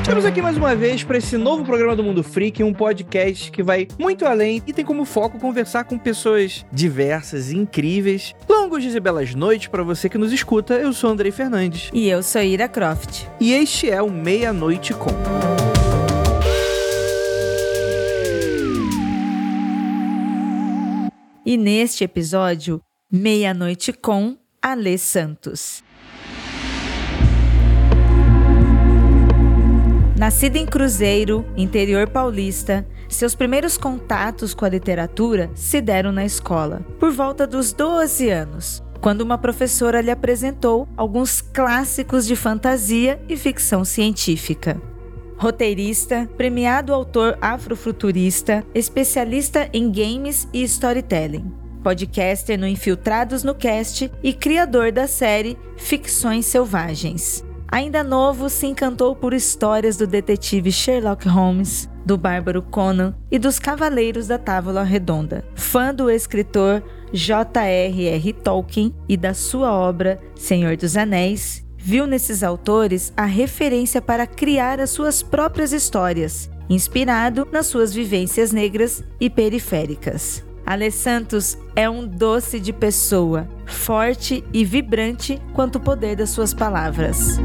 Estamos aqui mais uma vez para esse novo programa do Mundo Freak, um podcast que vai muito além e tem como foco conversar com pessoas diversas e incríveis. Longos dias e belas noites para você que nos escuta. Eu sou Andrei Fernandes. E eu sou Ira Croft. E este é o Meia Noite Com. E neste episódio, Meia-Noite com Alê Santos. Nascida em Cruzeiro, interior paulista, seus primeiros contatos com a literatura se deram na escola, por volta dos 12 anos, quando uma professora lhe apresentou alguns clássicos de fantasia e ficção científica roteirista, premiado autor afrofuturista, especialista em games e storytelling, podcaster no Infiltrados no Cast e criador da série Ficções Selvagens. Ainda novo, se encantou por histórias do detetive Sherlock Holmes, do Bárbaro Conan e dos Cavaleiros da Távola Redonda. Fã do escritor J.R.R. Tolkien e da sua obra Senhor dos Anéis, viu nesses autores a referência para criar as suas próprias histórias, inspirado nas suas vivências negras e periféricas. Ale Santos é um doce de pessoa, forte e vibrante quanto o poder das suas palavras.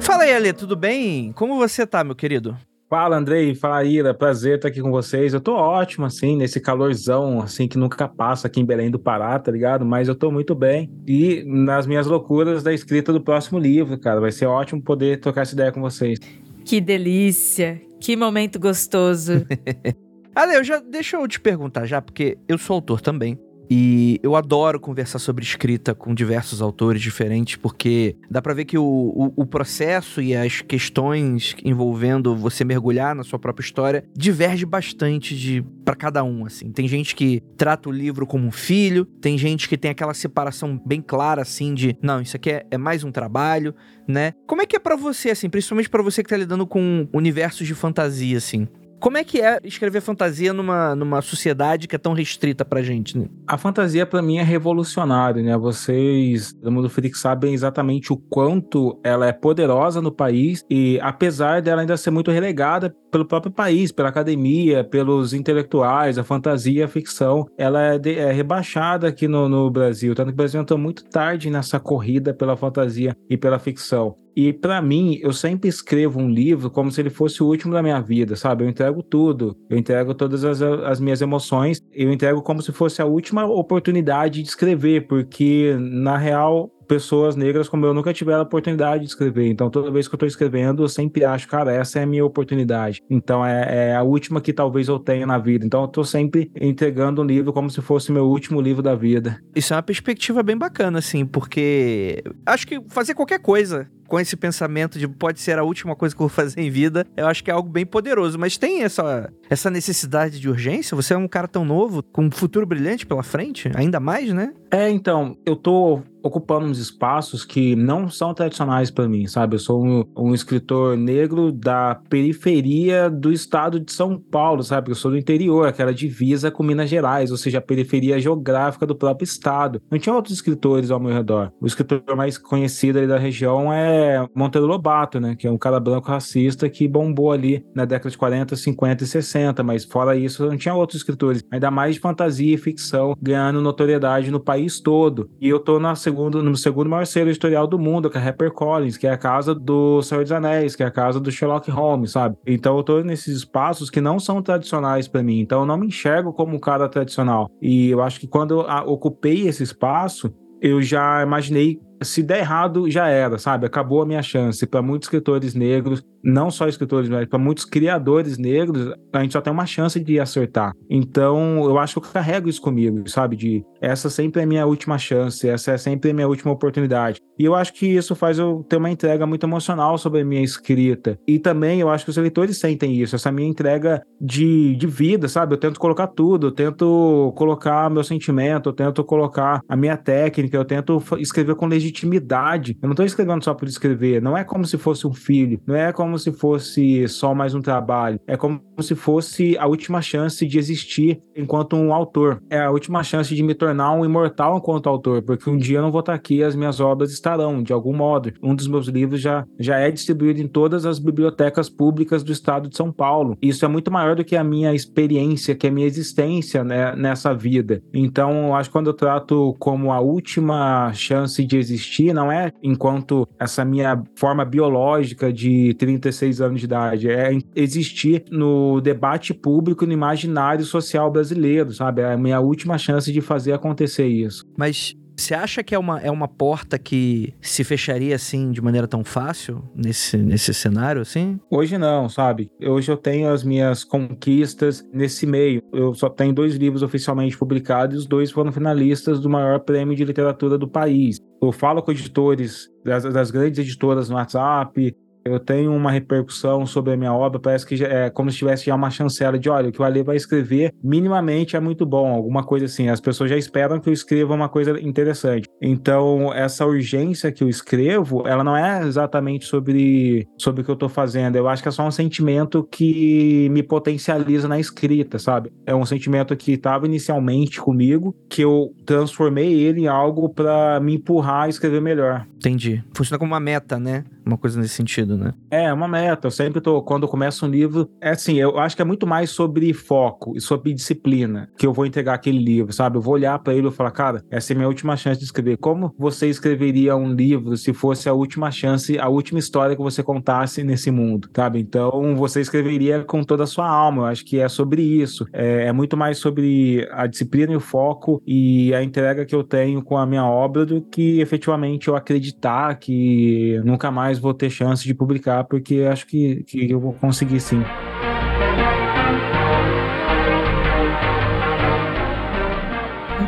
Fala aí, Ale, tudo bem? Como você tá, meu querido? Fala, Andrei. Fala, Ira. Prazer estar aqui com vocês. Eu tô ótimo, assim, nesse calorzão, assim, que nunca passa aqui em Belém do Pará, tá ligado? Mas eu tô muito bem. E nas minhas loucuras da escrita do próximo livro, cara. Vai ser ótimo poder trocar essa ideia com vocês. Que delícia. Que momento gostoso. Ale, eu já, deixa eu te perguntar já, porque eu sou autor também. E eu adoro conversar sobre escrita com diversos autores diferentes, porque dá pra ver que o, o, o processo e as questões envolvendo você mergulhar na sua própria história diverge bastante de para cada um, assim. Tem gente que trata o livro como um filho, tem gente que tem aquela separação bem clara, assim, de não, isso aqui é, é mais um trabalho, né? Como é que é para você, assim, principalmente para você que tá lidando com universos de fantasia, assim? Como é que é escrever fantasia numa, numa sociedade que é tão restrita pra gente? Né? A fantasia para mim é revolucionária, né? Vocês do Mundo Freak sabem exatamente o quanto ela é poderosa no país e apesar dela ainda ser muito relegada pelo próprio país, pela academia, pelos intelectuais, a fantasia, a ficção, ela é, de, é rebaixada aqui no, no Brasil. Tanto que o Brasil entrou muito tarde nessa corrida pela fantasia e pela ficção. E para mim, eu sempre escrevo um livro como se ele fosse o último da minha vida, sabe? Eu entrego tudo, eu entrego todas as, as minhas emoções, eu entrego como se fosse a última oportunidade de escrever, porque na real pessoas negras como eu nunca tiveram a oportunidade de escrever. Então, toda vez que eu estou escrevendo, eu sempre acho, cara, essa é a minha oportunidade. Então, é, é a última que talvez eu tenha na vida. Então, eu estou sempre entregando um livro como se fosse meu último livro da vida. Isso é uma perspectiva bem bacana, assim, porque acho que fazer qualquer coisa com esse pensamento de pode ser a última coisa que eu vou fazer em vida, eu acho que é algo bem poderoso. Mas tem essa, essa necessidade de urgência? Você é um cara tão novo, com um futuro brilhante pela frente, ainda mais, né? É, então, eu tô ocupando uns espaços que não são tradicionais para mim, sabe? Eu sou um, um, escritor negro da periferia do estado de São Paulo, sabe? Eu sou do interior, aquela divisa com Minas Gerais, ou seja, a periferia geográfica do próprio estado. Não tinha outros escritores ao meu redor. O escritor mais conhecido ali da região é Monteiro Lobato, né? Que é um cara branco racista que bombou ali na década de 40, 50 e 60, mas fora isso, não tinha outros escritores, ainda mais de fantasia e ficção, ganhando notoriedade no país todo. E eu tô na segundo, no segundo maior selo editorial do mundo, que é a HarperCollins, que é a casa do Senhor dos Anéis, que é a casa do Sherlock Holmes, sabe? Então eu tô nesses espaços que não são tradicionais para mim, então eu não me enxergo como um cara tradicional. E eu acho que quando eu ocupei esse espaço, eu já imaginei se der errado, já era, sabe? Acabou a minha chance. Para muitos escritores negros, não só escritores, mas para muitos criadores negros, a gente só tem uma chance de acertar. Então, eu acho que eu carrego isso comigo, sabe? De essa sempre é a minha última chance, essa é sempre a minha última oportunidade. E eu acho que isso faz eu ter uma entrega muito emocional sobre a minha escrita. E também eu acho que os leitores sentem isso, essa minha entrega de, de vida, sabe? Eu tento colocar tudo, eu tento colocar meu sentimento, eu tento colocar a minha técnica, eu tento escrever com legitimidade. Eu não tô escrevendo só por escrever, não é como se fosse um filho, não é como se fosse só mais um trabalho, é como se fosse a última chance de existir enquanto um autor. É a última chance de me tornar um imortal enquanto autor, porque um dia eu não vou estar aqui e as minhas obras estarão, de algum modo. Um dos meus livros já, já é distribuído em todas as bibliotecas públicas do estado de São Paulo. Isso é muito maior do que a minha experiência, que é a minha existência né, nessa vida. Então, acho que quando eu trato como a última chance de existir, não é enquanto essa minha forma biológica de 36 anos de idade, é existir no debate público, no imaginário social brasileiro, sabe? É a minha última chance de fazer acontecer isso. Mas você acha que é uma, é uma porta que se fecharia assim de maneira tão fácil nesse, nesse cenário assim? Hoje não, sabe? Hoje eu tenho as minhas conquistas nesse meio. Eu só tenho dois livros oficialmente publicados e os dois foram finalistas do maior prêmio de literatura do país. Eu falo com editores das, das grandes editoras no WhatsApp, eu tenho uma repercussão sobre a minha obra, parece que é como se tivesse já uma chancela de, olha, o que o Ale vai escrever minimamente é muito bom, alguma coisa assim. As pessoas já esperam que eu escreva uma coisa interessante. Então, essa urgência que eu escrevo, ela não é exatamente sobre, sobre o que eu tô fazendo. Eu acho que é só um sentimento que me potencializa na escrita, sabe? É um sentimento que estava inicialmente comigo, que eu transformei ele em algo para me empurrar a escrever melhor. Entendi. Funciona como uma meta, né? Uma coisa nesse sentido, né? É, uma meta. Eu sempre tô, quando eu começo um livro, é assim, eu acho que é muito mais sobre foco e sobre disciplina que eu vou entregar aquele livro, sabe? Eu vou olhar para ele e falar, cara, essa é a minha última chance de escrever. Como você escreveria um livro se fosse a última chance, a última história que você contasse nesse mundo, sabe? Então, você escreveria com toda a sua alma. Eu acho que é sobre isso. É, é muito mais sobre a disciplina e o foco e a entrega que eu tenho com a minha obra do que efetivamente eu acreditar que nunca mais vou ter chance de publicar, porque acho que, que eu vou conseguir sim.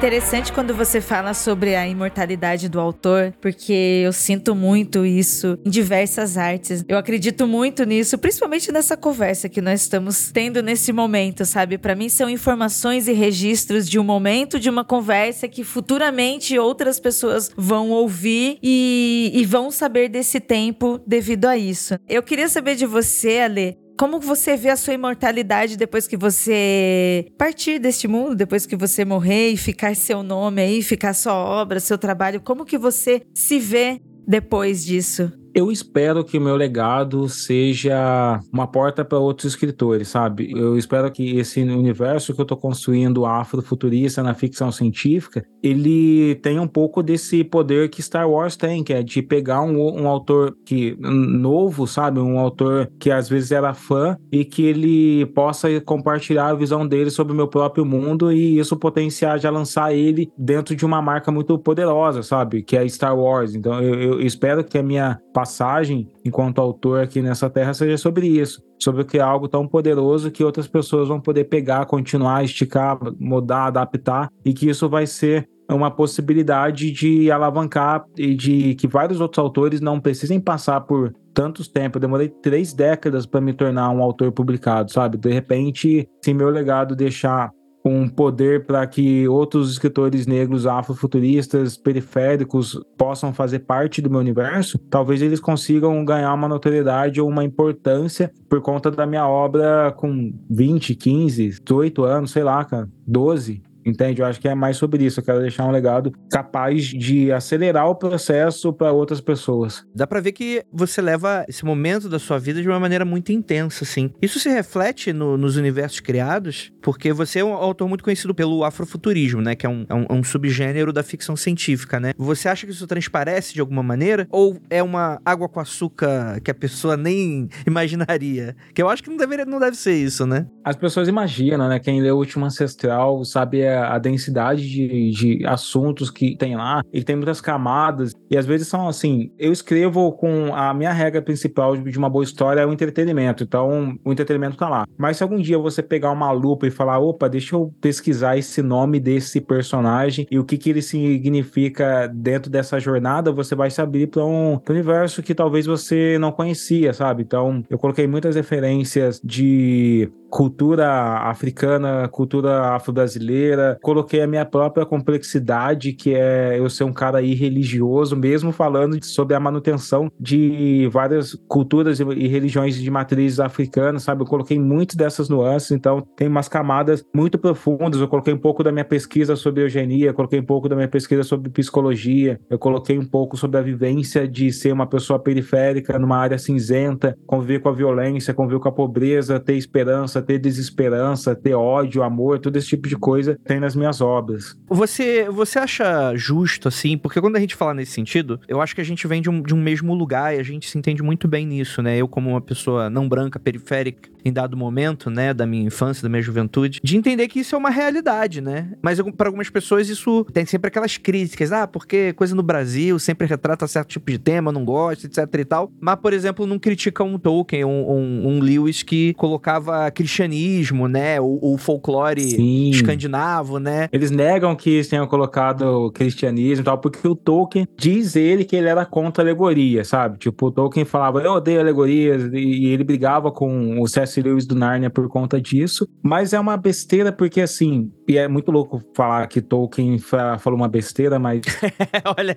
Interessante quando você fala sobre a imortalidade do autor, porque eu sinto muito isso em diversas artes. Eu acredito muito nisso, principalmente nessa conversa que nós estamos tendo nesse momento, sabe? Para mim são informações e registros de um momento, de uma conversa que futuramente outras pessoas vão ouvir e, e vão saber desse tempo devido a isso. Eu queria saber de você, Ale, como você vê a sua imortalidade depois que você partir deste mundo, depois que você morrer e ficar seu nome aí, ficar sua obra, seu trabalho? Como que você se vê depois disso? Eu espero que o meu legado seja uma porta para outros escritores, sabe? Eu espero que esse universo que eu estou construindo afrofuturista na ficção científica, ele tenha um pouco desse poder que Star Wars tem, que é de pegar um, um autor que novo, sabe? Um autor que às vezes era fã e que ele possa compartilhar a visão dele sobre o meu próprio mundo e isso potenciar já lançar ele dentro de uma marca muito poderosa, sabe? Que é Star Wars. Então eu, eu espero que a minha passagem enquanto autor aqui nessa terra seja sobre isso, sobre que é algo tão poderoso que outras pessoas vão poder pegar, continuar, esticar, mudar, adaptar e que isso vai ser uma possibilidade de alavancar e de que vários outros autores não precisem passar por tantos tempos. Eu demorei três décadas para me tornar um autor publicado, sabe? De repente, se meu legado deixar um poder para que outros escritores negros afrofuturistas periféricos possam fazer parte do meu universo, talvez eles consigam ganhar uma notoriedade ou uma importância por conta da minha obra com 20, 15, 18 anos, sei lá, cara, 12. Entende? Eu acho que é mais sobre isso. Eu quero deixar um legado capaz de acelerar o processo para outras pessoas. Dá para ver que você leva esse momento da sua vida de uma maneira muito intensa, assim. Isso se reflete no, nos universos criados, porque você é um autor muito conhecido pelo afrofuturismo, né? Que é um, é um, é um subgênero da ficção científica, né? Você acha que isso transparece de alguma maneira? Ou é uma água com açúcar que a pessoa nem imaginaria? Que eu acho que não, deveria, não deve ser isso, né? As pessoas imaginam, né? Quem lê o Último Ancestral sabe a densidade de, de assuntos que tem lá. Ele tem muitas camadas. E às vezes são assim: eu escrevo com a minha regra principal de uma boa história é o entretenimento. Então, o entretenimento tá lá. Mas se algum dia você pegar uma lupa e falar, opa, deixa eu pesquisar esse nome desse personagem e o que, que ele significa dentro dessa jornada, você vai se abrir para um universo que talvez você não conhecia, sabe? Então, eu coloquei muitas referências de cultura africana, cultura afro-brasileira, história, coloquei a minha própria complexidade, que é eu ser um cara irreligioso, mesmo falando sobre a manutenção de várias culturas e religiões de matrizes africanas, sabe? Eu coloquei muito dessas nuances, então tem umas camadas muito profundas. Eu coloquei um pouco da minha pesquisa sobre eugenia, eu coloquei um pouco da minha pesquisa sobre psicologia, eu coloquei um pouco sobre a vivência de ser uma pessoa periférica numa área cinzenta, conviver com a violência, conviver com a pobreza, ter esperança, ter desesperança, ter ódio, amor, todo esse tipo de coisa tem nas minhas obras. Você, você acha justo, assim, porque quando a gente fala nesse sentido, eu acho que a gente vem de um, de um mesmo lugar e a gente se entende muito bem nisso, né? Eu, como uma pessoa não branca, periférica, em dado momento, né, da minha infância, da minha juventude, de entender que isso é uma realidade, né? Mas para algumas pessoas isso tem sempre aquelas críticas, ah, porque coisa no Brasil sempre retrata certo tipo de tema, não gosta, etc e tal. Mas, por exemplo, não critica um Tolkien, um, um, um Lewis que colocava cristianismo, né, o, o folclore Sim. escandinavo, né? Eles negam que eles tenham colocado o cristianismo e tal, porque o Tolkien diz ele que ele era contra alegoria, sabe? Tipo, o Tolkien falava, eu odeio alegorias, e ele brigava com o C.S. Lewis do Narnia por conta disso. Mas é uma besteira porque, assim, e é muito louco falar que Tolkien falou uma besteira, mas. Olha.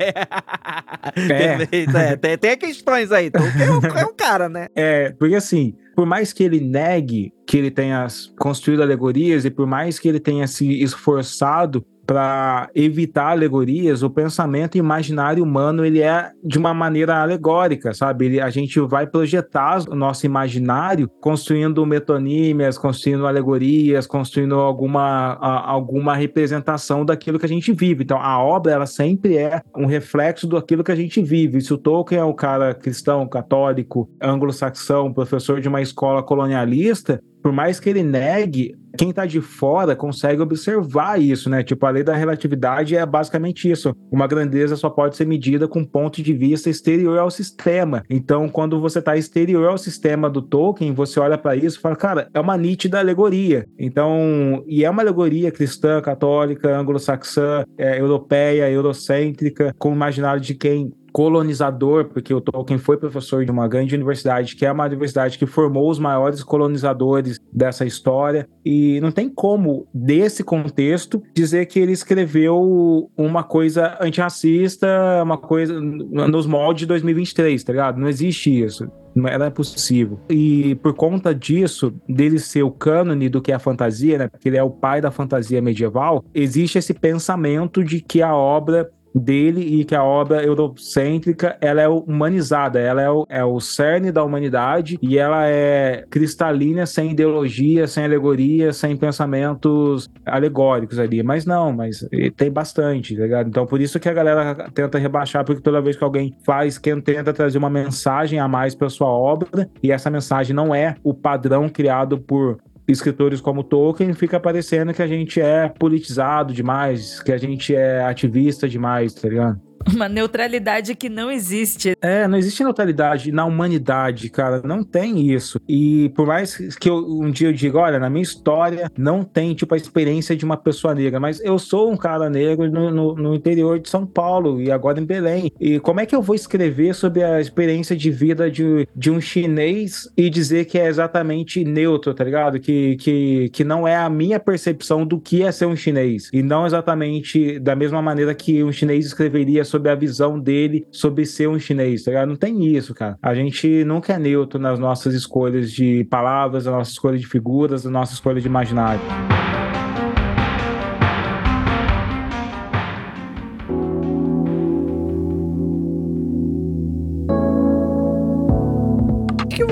É. É. Tem, tem questões aí. Tolkien é um, é um cara, né? É, porque assim, por mais que ele negue que ele tenha construído alegorias e por mais que ele tenha se esforçado para evitar alegorias, o pensamento imaginário humano ele é de uma maneira alegórica, sabe? Ele, a gente vai projetar o nosso imaginário construindo metonímias, construindo alegorias, construindo alguma, a, alguma representação daquilo que a gente vive. Então, a obra ela sempre é um reflexo daquilo que a gente vive. Se o Tolkien é um cara cristão, católico, anglo-saxão, professor de uma escola colonialista, por mais que ele negue, quem tá de fora consegue observar isso, né? Tipo, a lei da relatividade é basicamente isso. Uma grandeza só pode ser medida com ponto de vista exterior ao sistema. Então, quando você tá exterior ao sistema do Tolkien, você olha para isso e fala, cara, é uma nítida alegoria. Então, e é uma alegoria cristã, católica, anglo-saxã, é, europeia, eurocêntrica, com o imaginário de quem colonizador, porque o Tolkien foi professor de uma grande universidade, que é uma universidade que formou os maiores colonizadores dessa história, e não tem como, desse contexto, dizer que ele escreveu uma coisa antirracista, uma coisa nos moldes de 2023, tá ligado? Não existe isso. Não era possível. E por conta disso, dele ser o cânone do que é a fantasia, né? Porque ele é o pai da fantasia medieval, existe esse pensamento de que a obra dele e que a obra eurocêntrica ela é humanizada, ela é o, é o cerne da humanidade e ela é cristalina, sem ideologia, sem alegoria, sem pensamentos alegóricos ali. Mas não, mas tem bastante, tá ligado? Então por isso que a galera tenta rebaixar, porque toda vez que alguém faz, quem tenta trazer uma mensagem a mais para sua obra, e essa mensagem não é o padrão criado por escritores como Tolkien, fica parecendo que a gente é politizado demais, que a gente é ativista demais, tá ligado? Uma neutralidade que não existe. É, não existe neutralidade na humanidade, cara. Não tem isso. E por mais que eu, um dia eu diga, olha, na minha história não tem, tipo, a experiência de uma pessoa negra, mas eu sou um cara negro no, no, no interior de São Paulo e agora em Belém. E como é que eu vou escrever sobre a experiência de vida de, de um chinês e dizer que é exatamente neutro, tá ligado? Que, que, que não é a minha percepção do que é ser um chinês. E não exatamente da mesma maneira que um chinês escreveria sobre sobre a visão dele sobre ser um chinês, tá ligado? Não tem isso, cara. A gente nunca é neutro nas nossas escolhas de palavras, nas nossas escolhas de figuras, nas nossas escolhas de imaginário.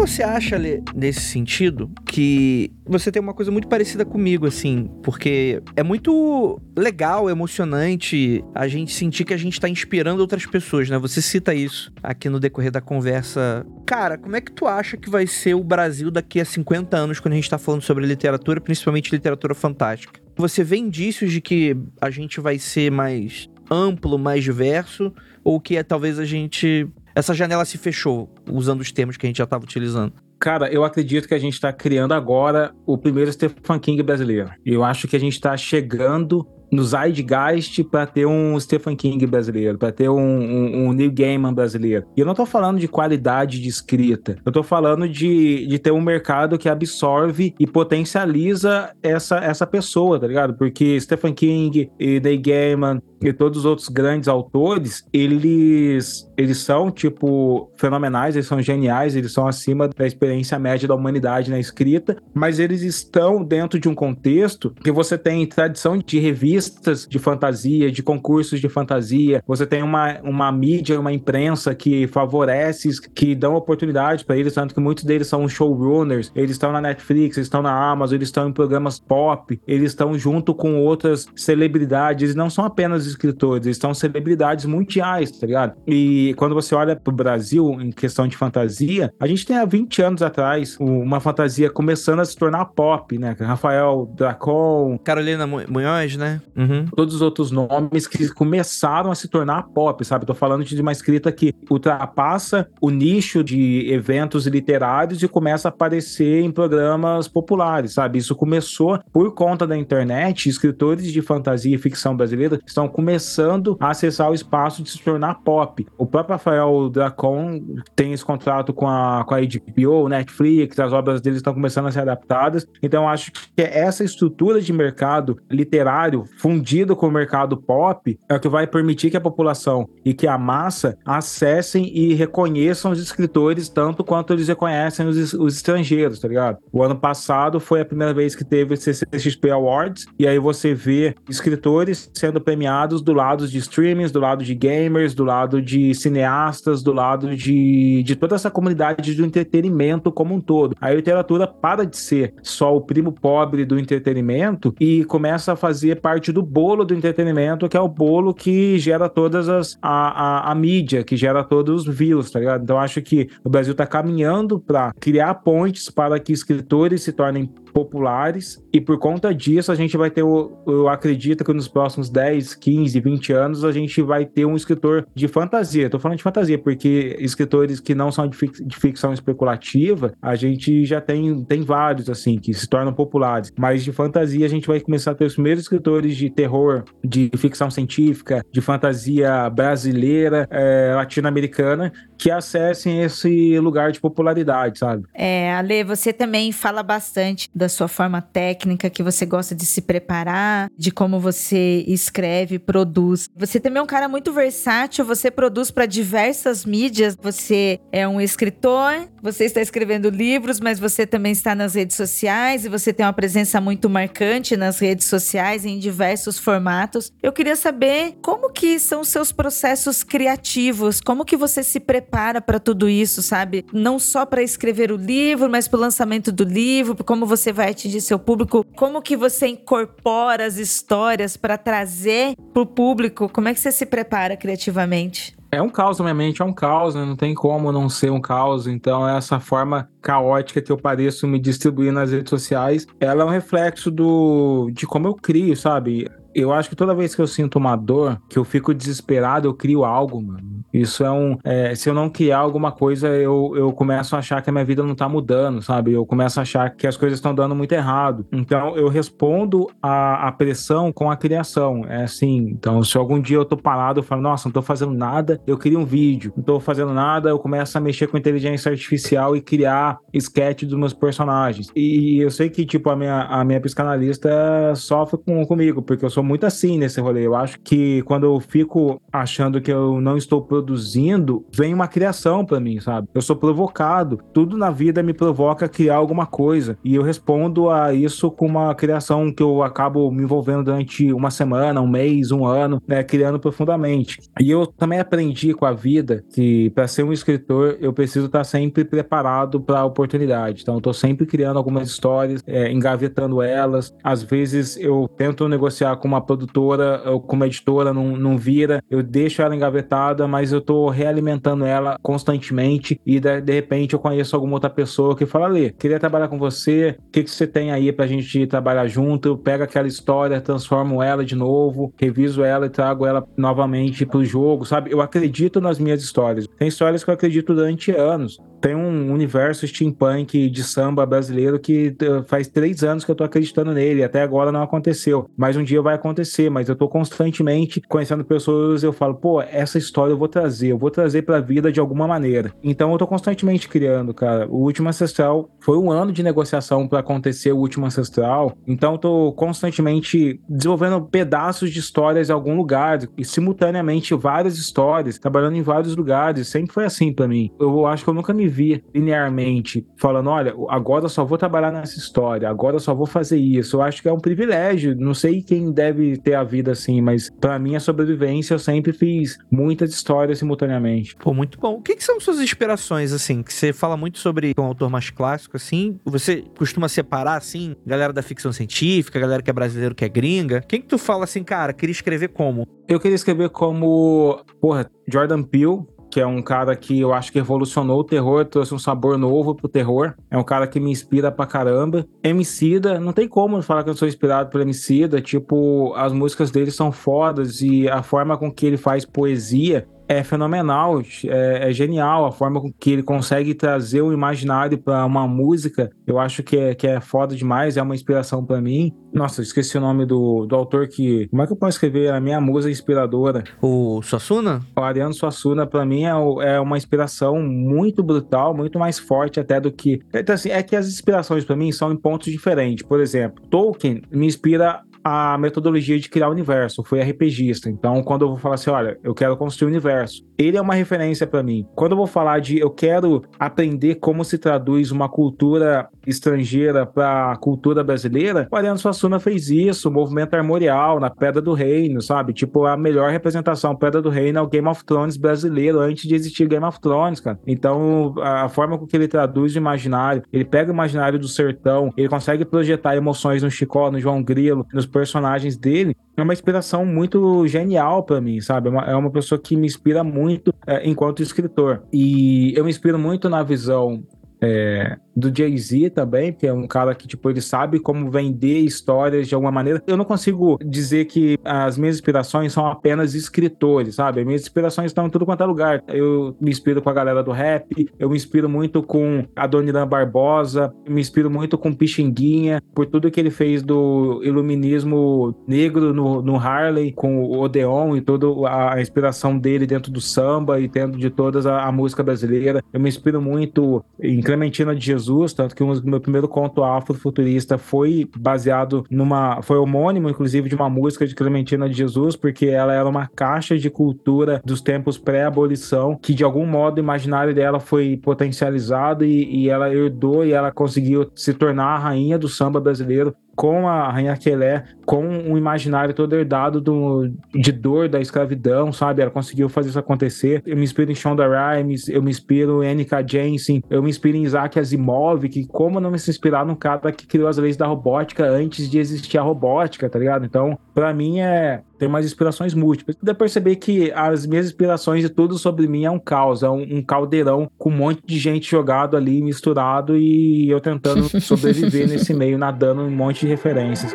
Você acha, Lê, nesse sentido, que você tem uma coisa muito parecida comigo, assim, porque é muito legal, emocionante a gente sentir que a gente tá inspirando outras pessoas, né? Você cita isso aqui no decorrer da conversa. Cara, como é que tu acha que vai ser o Brasil daqui a 50 anos quando a gente tá falando sobre literatura, principalmente literatura fantástica? Você vê indícios de que a gente vai ser mais amplo, mais diverso, ou que é, talvez a gente essa janela se fechou, usando os termos que a gente já estava utilizando? Cara, eu acredito que a gente está criando agora o primeiro Stephen King brasileiro. Eu acho que a gente está chegando no Zeitgeist para ter um Stephen King brasileiro, para ter um, um, um, Neil Gaiman brasileiro. E eu não tô falando de qualidade de escrita, eu tô falando de, de ter um mercado que absorve e potencializa essa, essa pessoa, tá ligado? Porque Stephen King e Neil Gaiman e todos os outros grandes autores, eles, eles são, tipo, fenomenais, eles são geniais, eles são acima da experiência média da humanidade na escrita, mas eles estão dentro de um contexto que você tem tradição de revistas de fantasia, de concursos de fantasia, você tem uma, uma mídia, uma imprensa que favorece, que dão oportunidade para eles, tanto que muitos deles são showrunners, eles estão na Netflix, eles estão na Amazon, eles estão em programas pop, eles estão junto com outras celebridades, eles não são apenas escritores, eles são celebridades mundiais, tá ligado? E quando você olha pro Brasil em questão de fantasia, a gente tem há 20 anos atrás uma fantasia começando a se tornar pop, né? Rafael Dracon, Carolina Munhoz, né? Uhum. Todos os outros nomes que começaram a se tornar pop, sabe? Tô falando de uma escrita que ultrapassa o nicho de eventos literários e começa a aparecer em programas populares, sabe? Isso começou por conta da internet, escritores de fantasia e ficção brasileira estão começando a acessar o espaço de se tornar pop. O próprio Rafael Dracon tem esse contrato com a, com a HBO, Netflix, as obras dele estão começando a ser adaptadas. Então, acho que essa estrutura de mercado literário fundido com o mercado pop é o que vai permitir que a população e que a massa acessem e reconheçam os escritores tanto quanto eles reconhecem os, os estrangeiros, tá ligado? O ano passado foi a primeira vez que teve o CCXP Awards e aí você vê escritores sendo premiados do lado de streamings, do lado de gamers, do lado de cineastas, do lado de, de toda essa comunidade do entretenimento como um todo. A literatura para de ser só o primo pobre do entretenimento e começa a fazer parte do bolo do entretenimento, que é o bolo que gera todas as a, a, a mídia, que gera todos os views, tá ligado? Então acho que o Brasil está caminhando para criar pontes para que escritores se tornem populares e por conta disso a gente vai ter, eu acredito que nos próximos 10, 15, 20 anos a gente vai ter um escritor de fantasia. Tô falando de fantasia porque escritores que não são de ficção especulativa, a gente já tem, tem vários assim que se tornam populares, mas de fantasia a gente vai começar a ter os primeiros escritores de terror, de ficção científica, de fantasia brasileira, é, latino-americana, que acessem esse lugar de popularidade, sabe? É, Ale, você também fala bastante da sua forma técnica, que você gosta de se preparar, de como você escreve, produz. Você também é um cara muito versátil, você produz para diversas mídias. Você é um escritor, você está escrevendo livros, mas você também está nas redes sociais e você tem uma presença muito marcante nas redes sociais em diversos formatos. Eu queria saber como que são os seus processos criativos, como que você se prepara para tudo isso, sabe? Não só para escrever o livro, mas para o lançamento do livro, como você vai atingir seu público, como que você incorpora as histórias para trazer para o público, como é que você se prepara criativamente? É um caos na minha mente, é um caos, né? Não tem como não ser um caos. Então, essa forma caótica que eu pareço me distribuir nas redes sociais, ela é um reflexo do de como eu crio, sabe? Eu acho que toda vez que eu sinto uma dor, que eu fico desesperado, eu crio algo, mano. Isso é um. É, se eu não criar alguma coisa, eu, eu começo a achar que a minha vida não tá mudando, sabe? Eu começo a achar que as coisas estão dando muito errado. Então eu respondo a, a pressão com a criação. É assim. Então, se algum dia eu tô parado, eu falo, nossa, não tô fazendo nada, eu crio um vídeo. Não tô fazendo nada, eu começo a mexer com inteligência artificial e criar sketch dos meus personagens. E eu sei que, tipo, a minha, a minha psicanalista sofre com, comigo, porque eu sou muito assim nesse rolê. Eu acho que quando eu fico achando que eu não estou produzindo, vem uma criação para mim, sabe? Eu sou provocado. Tudo na vida me provoca criar alguma coisa. E eu respondo a isso com uma criação que eu acabo me envolvendo durante uma semana, um mês, um ano, né, criando profundamente. E eu também aprendi com a vida que para ser um escritor eu preciso estar sempre preparado para a oportunidade. Então eu tô sempre criando algumas histórias, é, engavetando elas. Às vezes eu tento negociar com uma produtora ou com uma editora, não, não vira, eu deixo ela engavetada, mas eu tô realimentando ela constantemente e de, de repente eu conheço alguma outra pessoa que fala, Lê, queria trabalhar com você, o que, que você tem aí pra gente trabalhar junto? Eu pego aquela história, transformo ela de novo, reviso ela e trago ela novamente pro jogo, sabe? Eu acredito nas minhas histórias. Tem histórias que eu acredito durante anos. Tem um universo steampunk de samba brasileiro que eh, faz três anos que eu tô acreditando nele, até agora não aconteceu. Mas um dia vai acontecer, mas eu tô constantemente conhecendo pessoas, eu falo, pô, essa história eu vou trazer, eu vou trazer pra vida de alguma maneira. Então eu tô constantemente criando, cara. O Último Ancestral foi um ano de negociação para acontecer o Último Ancestral, então eu tô constantemente desenvolvendo pedaços de histórias em algum lugar, e simultaneamente várias histórias, trabalhando em vários lugares. Sempre foi assim para mim. Eu acho que eu nunca me vi linearmente falando, olha, agora eu só vou trabalhar nessa história, agora eu só vou fazer isso. Eu acho que é um privilégio. Não sei quem deve ter a vida assim, mas para mim a sobrevivência eu sempre fiz muitas histórias simultaneamente. Pô, muito bom. O que, que são suas inspirações assim? Que você fala muito sobre um autor mais clássico assim. Você costuma separar assim, galera da ficção científica, galera que é brasileiro que é gringa. Quem que tu fala assim, cara, queria escrever como? Eu queria escrever como, porra, Jordan Peele, que é um cara que eu acho que revolucionou o terror, trouxe um sabor novo pro terror. É um cara que me inspira pra caramba. Emicida, não tem como falar que eu sou inspirado por Emicida, tipo, as músicas dele são fodas e a forma com que ele faz poesia é fenomenal, é, é, genial a forma com que ele consegue trazer o imaginário para uma música. Eu acho que é, que é foda demais, é uma inspiração para mim. Nossa, esqueci o nome do, do autor que. Como é que eu posso escrever a minha musa inspiradora? O Suassuna? O Ariano Suassuna, para mim, é, é uma inspiração muito brutal, muito mais forte até do que. Então, assim, é que as inspirações para mim são em pontos diferentes. Por exemplo, Tolkien me inspira a metodologia de criar o universo, foi RPGista. Então, quando eu vou falar assim, olha, eu quero construir o universo, ele é uma referência para mim. Quando eu vou falar de eu quero aprender como se traduz uma cultura estrangeira para a cultura brasileira, o Ariano Suassuna fez isso, o movimento armorial na Pedra do Reino, sabe? Tipo, a melhor representação Pedra do Reino é o Game of Thrones brasileiro antes de existir Game of Thrones, cara. Então, a forma com que ele traduz o imaginário, ele pega o imaginário do sertão, ele consegue projetar emoções no Chicó, no João Grilo, nos personagens dele, é uma inspiração muito genial para mim, sabe? É uma, é uma, pessoa que me inspira muito é, enquanto escritor. E eu me inspiro muito na visão é, do Jay-Z também, que é um cara que, tipo, ele sabe como vender histórias de alguma maneira. Eu não consigo dizer que as minhas inspirações são apenas escritores, sabe? As minhas inspirações estão em tudo quanto é lugar. Eu me inspiro com a galera do rap, eu me inspiro muito com a Doniran Barbosa, me inspiro muito com Pixinguinha, por tudo que ele fez do iluminismo negro no, no Harley, com o Odeon e toda a inspiração dele dentro do samba e dentro de toda a, a música brasileira. Eu me inspiro muito em Clementina de Jesus tanto que o meu primeiro conto afrofuturista foi baseado numa. foi homônimo, inclusive, de uma música de Clementina de Jesus, porque ela era uma caixa de cultura dos tempos pré-abolição, que de algum modo o imaginário dela foi potencializado e, e ela herdou e ela conseguiu se tornar a rainha do samba brasileiro com a Rainha Quelé, com um imaginário todo herdado do, de dor da escravidão, sabe? Ela conseguiu fazer isso acontecer. Eu me inspiro em Shonda Rhimes, eu me inspiro em N.K. Jensen, eu me inspiro em Isaac Asimov, que como não me se inspirar num cara que criou as leis da robótica antes de existir a robótica, tá ligado? Então, para mim é tem umas inspirações múltiplas. Dá perceber que as minhas inspirações e tudo sobre mim é um caos, é um, um caldeirão com um monte de gente jogado ali, misturado e eu tentando sobreviver nesse meio, nadando um monte de referências.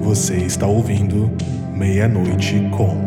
Você está ouvindo Meia-Noite com.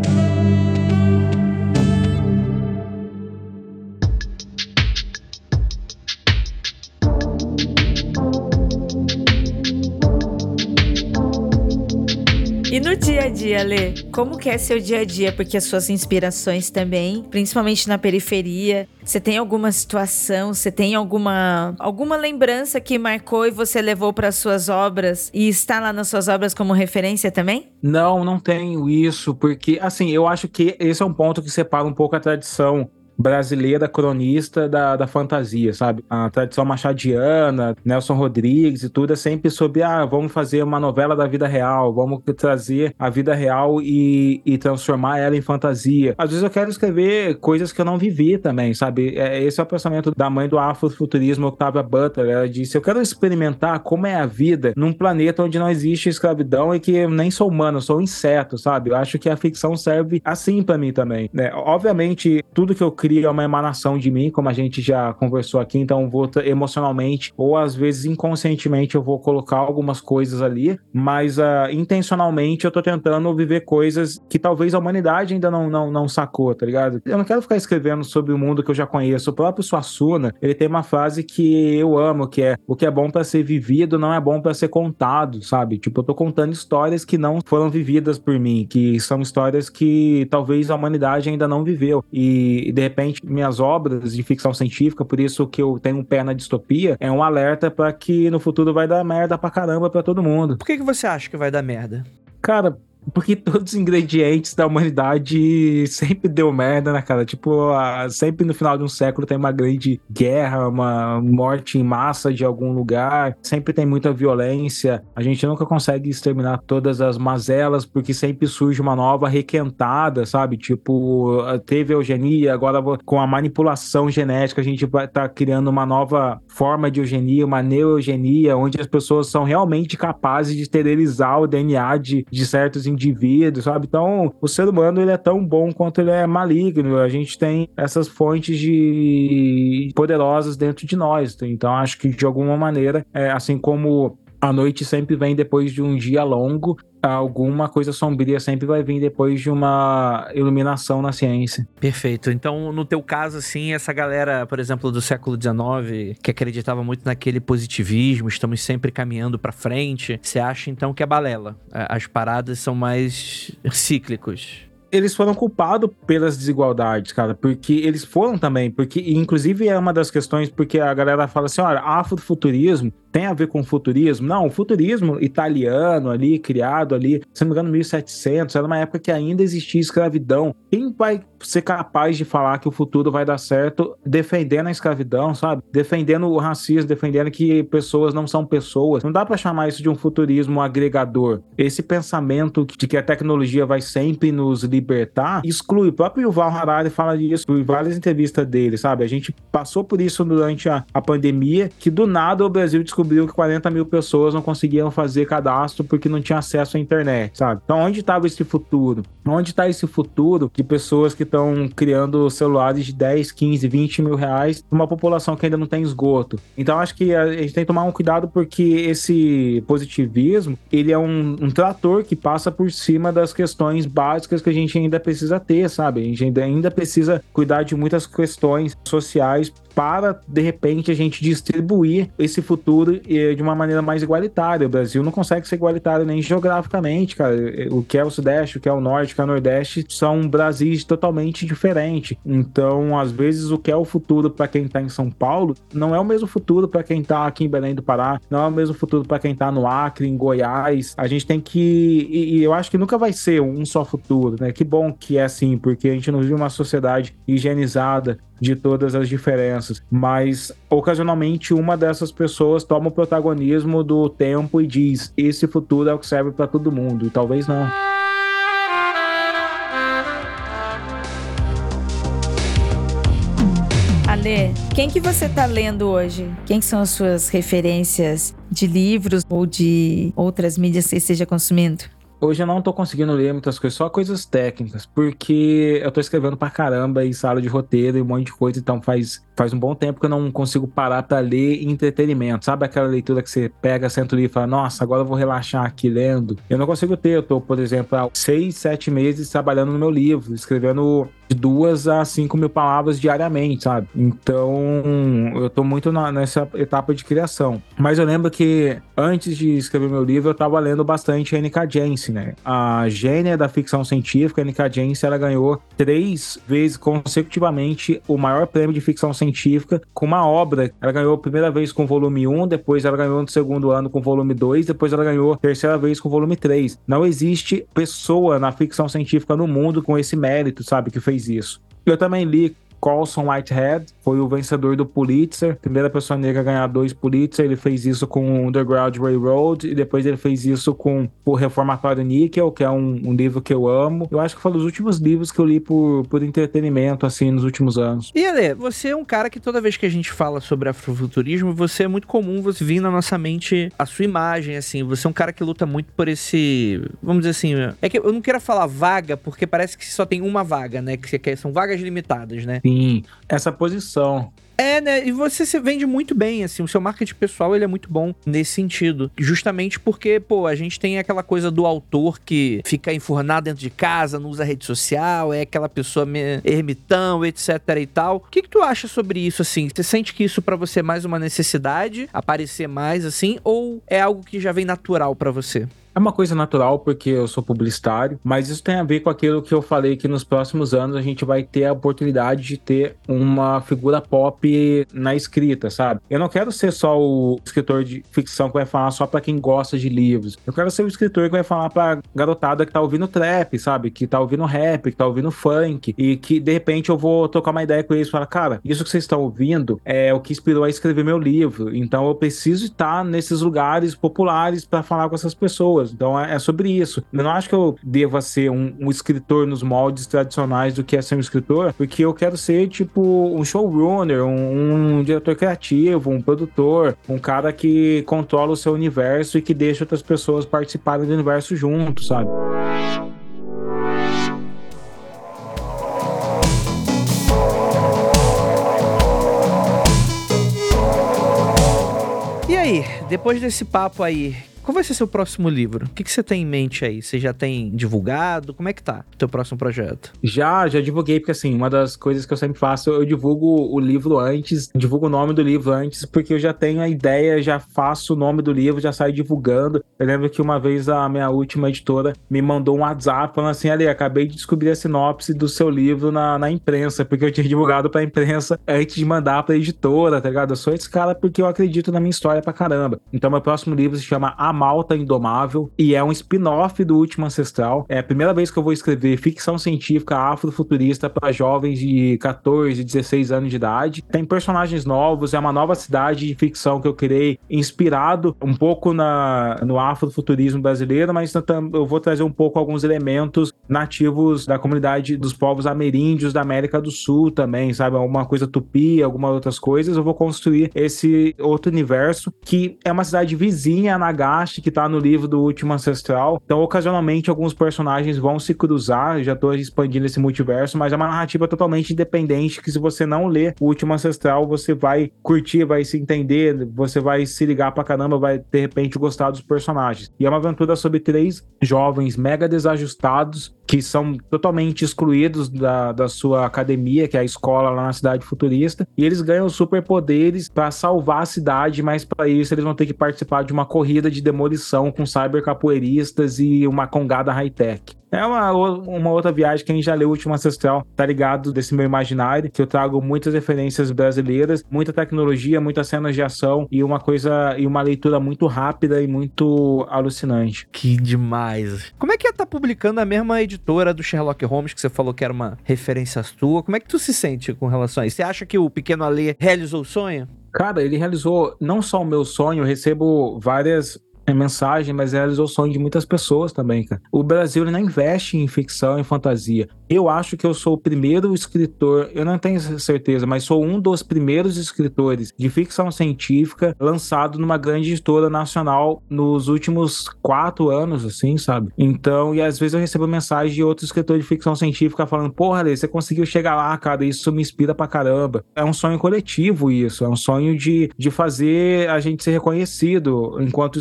E no dia a dia, Lê, como que é seu dia a dia? Porque as suas inspirações também, principalmente na periferia, você tem alguma situação, você tem alguma alguma lembrança que marcou e você levou para suas obras e está lá nas suas obras como referência também? Não, não tenho isso, porque assim, eu acho que esse é um ponto que separa um pouco a tradição brasileira cronista da, da fantasia, sabe? A tradição machadiana, Nelson Rodrigues e tudo é sempre sobre, ah, vamos fazer uma novela da vida real, vamos trazer a vida real e, e transformar ela em fantasia. Às vezes eu quero escrever coisas que eu não vivi também, sabe? É, esse é o pensamento da mãe do afrofuturismo, Octavia Butler. Ela disse, eu quero experimentar como é a vida num planeta onde não existe escravidão e que eu nem sou humano, sou um inseto, sabe? Eu acho que a ficção serve assim para mim também, né? Obviamente, tudo que eu cria uma emanação de mim, como a gente já conversou aqui, então vou emocionalmente ou às vezes inconscientemente eu vou colocar algumas coisas ali, mas uh, intencionalmente eu tô tentando viver coisas que talvez a humanidade ainda não, não, não sacou, tá ligado? Eu não quero ficar escrevendo sobre o mundo que eu já conheço. O próprio Suassuna, ele tem uma frase que eu amo, que é o que é bom para ser vivido não é bom para ser contado, sabe? Tipo, eu tô contando histórias que não foram vividas por mim, que são histórias que talvez a humanidade ainda não viveu. E, de repente, minhas obras de ficção científica, por isso que eu tenho um pé na distopia, é um alerta para que no futuro vai dar merda pra caramba pra todo mundo. Por que, que você acha que vai dar merda? Cara, porque todos os ingredientes da humanidade sempre deu merda, né, cara? Tipo, a, sempre no final de um século tem uma grande guerra, uma morte em massa de algum lugar, sempre tem muita violência. A gente nunca consegue exterminar todas as mazelas, porque sempre surge uma nova requentada, sabe? Tipo, teve eugenia, agora com a manipulação genética a gente vai tá criando uma nova forma de eugenia, uma neoeugenia, onde as pessoas são realmente capazes de esterilizar o DNA de, de certos indivíduos, sabe? Então, o ser humano ele é tão bom quanto ele é maligno. A gente tem essas fontes de poderosas dentro de nós. Então, acho que de alguma maneira, é, assim como a noite sempre vem depois de um dia longo, alguma coisa sombria sempre vai vir depois de uma iluminação na ciência. Perfeito. Então, no teu caso, assim, essa galera, por exemplo, do século XIX, que acreditava muito naquele positivismo, estamos sempre caminhando para frente, você acha então que é balela? As paradas são mais cíclicos eles foram culpados pelas desigualdades, cara, porque eles foram também, porque inclusive é uma das questões porque a galera fala assim, olha, afrofuturismo tem a ver com futurismo? Não, o futurismo italiano ali, criado ali, se não me engano, 1700, era uma época que ainda existia escravidão. Quem vai ser capaz de falar que o futuro vai dar certo defendendo a escravidão, sabe? Defendendo o racismo, defendendo que pessoas não são pessoas. Não dá para chamar isso de um futurismo agregador. Esse pensamento de que a tecnologia vai sempre nos libertar exclui. O próprio Yuval Harari fala disso em várias entrevistas dele, sabe? A gente passou por isso durante a, a pandemia, que do nada o Brasil descobriu descobriu que 40 mil pessoas não conseguiam fazer cadastro porque não tinha acesso à internet, sabe? Então, onde estava esse futuro? Onde está esse futuro de pessoas que estão criando celulares de 10, 15, 20 mil reais uma população que ainda não tem esgoto? Então, acho que a gente tem que tomar um cuidado porque esse positivismo, ele é um, um trator que passa por cima das questões básicas que a gente ainda precisa ter, sabe? A gente ainda precisa cuidar de muitas questões sociais para, de repente, a gente distribuir esse futuro de uma maneira mais igualitária. O Brasil não consegue ser igualitário nem geograficamente, cara. O que é o Sudeste, o que é o Norte, o que é o Nordeste são Brasis totalmente diferentes. Então, às vezes, o que é o futuro para quem está em São Paulo não é o mesmo futuro para quem está aqui em Belém do Pará, não é o mesmo futuro para quem está no Acre, em Goiás. A gente tem que. E, e eu acho que nunca vai ser um só futuro, né? Que bom que é assim, porque a gente não vive uma sociedade higienizada de todas as diferenças, mas ocasionalmente uma dessas pessoas toma o protagonismo do tempo e diz: esse futuro é o que serve para todo mundo, e talvez não. Ale, quem que você tá lendo hoje? Quem são as suas referências de livros ou de outras mídias que esteja consumindo? Hoje eu não tô conseguindo ler muitas coisas, só coisas técnicas, porque eu tô escrevendo pra caramba em sala de roteiro e um monte de coisa, então faz, faz um bom tempo que eu não consigo parar pra ler entretenimento. Sabe aquela leitura que você pega, senta e fala, nossa, agora eu vou relaxar aqui lendo? Eu não consigo ter, eu tô, por exemplo, há seis, sete meses trabalhando no meu livro, escrevendo de duas a cinco mil palavras diariamente, sabe? Então, eu tô muito na, nessa etapa de criação. Mas eu lembro que antes de escrever meu livro, eu tava lendo bastante N.K. Jemisin, né? A gênia da ficção científica, N.K. Jemisin, ela ganhou três vezes consecutivamente o maior prêmio de ficção científica com uma obra. Ela ganhou a primeira vez com o volume 1, depois ela ganhou no segundo ano com o volume 2, depois ela ganhou a terceira vez com o volume 3. Não existe pessoa na ficção científica no mundo com esse mérito, sabe, que fez isso. Eu também li Colson Whitehead foi o vencedor do Pulitzer, primeira pessoa negra a ganhar dois Pulitzer. Ele fez isso com o Underground Railroad e depois ele fez isso com o Reformatório Níquel, que é um, um, livro que eu amo. Eu acho que foi um dos últimos livros que eu li por, por entretenimento, assim, nos últimos anos. E Ale, você é um cara que toda vez que a gente fala sobre afrofuturismo, você é muito comum você vir na nossa mente a sua imagem, assim. Você é um cara que luta muito por esse. Vamos dizer assim. É que eu não quero falar vaga, porque parece que só tem uma vaga, né? Que são vagas limitadas, né? Sim Sim, essa posição. É, né? E você se vende muito bem, assim. O seu marketing pessoal, ele é muito bom nesse sentido. Justamente porque, pô, a gente tem aquela coisa do autor que fica enfurnado dentro de casa, não usa rede social, é aquela pessoa ermitão, etc e tal. O que, que tu acha sobre isso, assim? Você sente que isso para você é mais uma necessidade, aparecer mais, assim, ou é algo que já vem natural para você? É uma coisa natural porque eu sou publicitário, mas isso tem a ver com aquilo que eu falei que nos próximos anos a gente vai ter a oportunidade de ter uma figura pop na escrita, sabe? Eu não quero ser só o escritor de ficção que vai falar só para quem gosta de livros. Eu quero ser o escritor que vai falar pra garotada que tá ouvindo trap, sabe? Que tá ouvindo rap, que tá ouvindo funk e que de repente eu vou trocar uma ideia com eles e falar, cara, isso que vocês estão ouvindo é o que inspirou a escrever meu livro. Então eu preciso estar nesses lugares populares para falar com essas pessoas pessoas. Então é, é, sobre isso. Eu não acho que eu deva ser um, um, escritor nos moldes tradicionais do que é ser um escritor, porque eu quero ser tipo um showrunner, um, um diretor criativo, um produtor, um cara que controla o seu universo e que deixa outras pessoas participarem do universo junto, sabe? E aí, depois desse papo aí, qual vai ser seu próximo livro? O que, que você tem em mente aí? Você já tem divulgado? Como é que tá o teu próximo projeto? Já, já divulguei, porque assim, uma das coisas que eu sempre faço, eu divulgo o livro antes, divulgo o nome do livro antes, porque eu já tenho a ideia, já faço o nome do livro, já saio divulgando. Eu lembro que uma vez a minha última editora me mandou um WhatsApp falando assim, ali, acabei de descobrir a sinopse do seu livro na, na imprensa, porque eu tinha divulgado pra imprensa antes de mandar pra editora, tá ligado? Eu sou esse cara porque eu acredito na minha história pra caramba. Então, meu próximo livro se chama A Malta Indomável e é um spin-off do Último Ancestral. É a primeira vez que eu vou escrever ficção científica afrofuturista para jovens de 14, 16 anos de idade. Tem personagens novos, é uma nova cidade de ficção que eu criei, inspirado um pouco na, no afrofuturismo brasileiro, mas eu vou trazer um pouco alguns elementos nativos da comunidade dos povos ameríndios da América do Sul também, sabe? Alguma coisa tupi, algumas outras coisas. Eu vou construir esse outro universo que é uma cidade vizinha a Nagash que tá no livro do Último Ancestral. Então, ocasionalmente, alguns personagens vão se cruzar. Já tô expandindo esse multiverso, mas é uma narrativa totalmente independente que se você não ler O Último Ancestral, você vai curtir, vai se entender, você vai se ligar pra caramba, vai de repente gostar dos personagens. E é uma aventura sobre três jovens mega desajustados que são totalmente excluídos da, da sua academia, que é a escola lá na cidade futurista, e eles ganham superpoderes para salvar a cidade, mas para isso eles vão ter que participar de uma corrida de demolição com cyber capoeiristas e uma congada high-tech. É uma, uma outra viagem que a gente já leu o Último Ancestral, tá ligado? Desse meu imaginário, que eu trago muitas referências brasileiras, muita tecnologia, muitas cenas de ação e uma coisa, e uma leitura muito rápida e muito alucinante. Que demais. Como é que é estar tá publicando a mesma editora do Sherlock Holmes, que você falou que era uma referência tua? Como é que tu se sente com relação a isso? Você acha que o Pequeno Alê realizou o sonho? Cara, ele realizou não só o meu sonho, eu recebo várias é mensagem, mas realizou o sonho de muitas pessoas também, cara. O Brasil ele não investe em ficção, em fantasia. Eu acho que eu sou o primeiro escritor, eu não tenho certeza, mas sou um dos primeiros escritores de ficção científica lançado numa grande editora nacional nos últimos quatro anos, assim, sabe? Então, e às vezes eu recebo mensagem de outro escritor de ficção científica falando: Porra, Lê, você conseguiu chegar lá, cara, isso me inspira pra caramba. É um sonho coletivo isso, é um sonho de, de fazer a gente ser reconhecido enquanto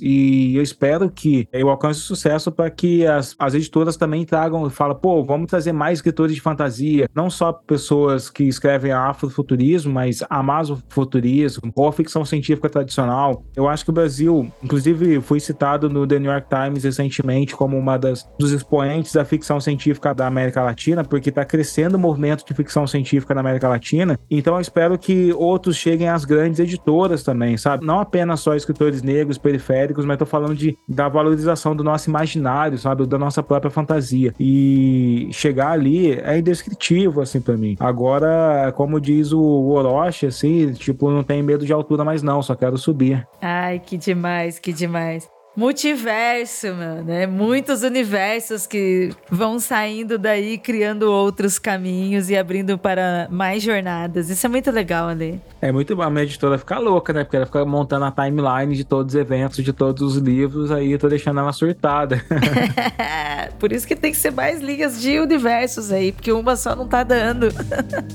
E eu espero que eu alcance sucesso para que as, as editoras também tragam, falam, pô, vamos trazer mais escritores de fantasia, não só pessoas que escrevem afrofuturismo, mas amazofuturismo ou ficção científica tradicional. Eu acho que o Brasil, inclusive, foi citado no The New York Times recentemente como uma das dos expoentes da ficção científica da América Latina, porque está crescendo o movimento de ficção científica na América Latina. Então eu espero que outros cheguem às grandes editoras também, sabe? Não apenas só escritores negros periféricos, mas tô falando de da valorização do nosso imaginário, sabe, da nossa própria fantasia. E chegar ali é indescritível, assim, para mim. Agora, como diz o Orochi, assim, tipo, não tem medo de altura mais não, só quero subir. Ai, que demais, que demais. Multiverso, mano. É muitos universos que vão saindo daí, criando outros caminhos e abrindo para mais jornadas. Isso é muito legal, Ale. É muito bom. A minha editora ficar louca, né? Porque ela fica montando a timeline de todos os eventos, de todos os livros, aí eu tô deixando ela surtada. Por isso que tem que ser mais linhas de universos aí, porque uma só não tá dando.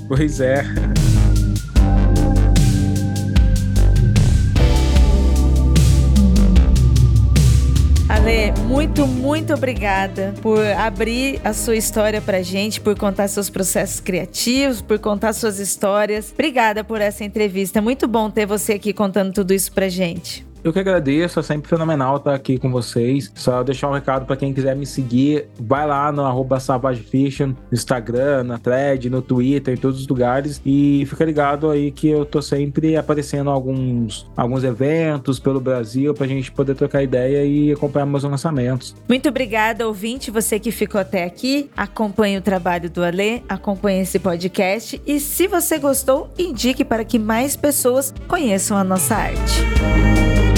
pois é. Muito, muito obrigada por abrir a sua história pra gente, por contar seus processos criativos, por contar suas histórias. Obrigada por essa entrevista. Muito bom ter você aqui contando tudo isso pra gente. Eu que agradeço, é sempre fenomenal estar aqui com vocês. Só deixar um recado para quem quiser me seguir, vai lá no arroba no Instagram, na thread, no Twitter, em todos os lugares. E fica ligado aí que eu tô sempre aparecendo alguns, alguns eventos pelo Brasil pra gente poder trocar ideia e acompanhar meus lançamentos. Muito obrigada, ouvinte, você que ficou até aqui. Acompanhe o trabalho do Alê, acompanhe esse podcast e se você gostou, indique para que mais pessoas conheçam a nossa arte.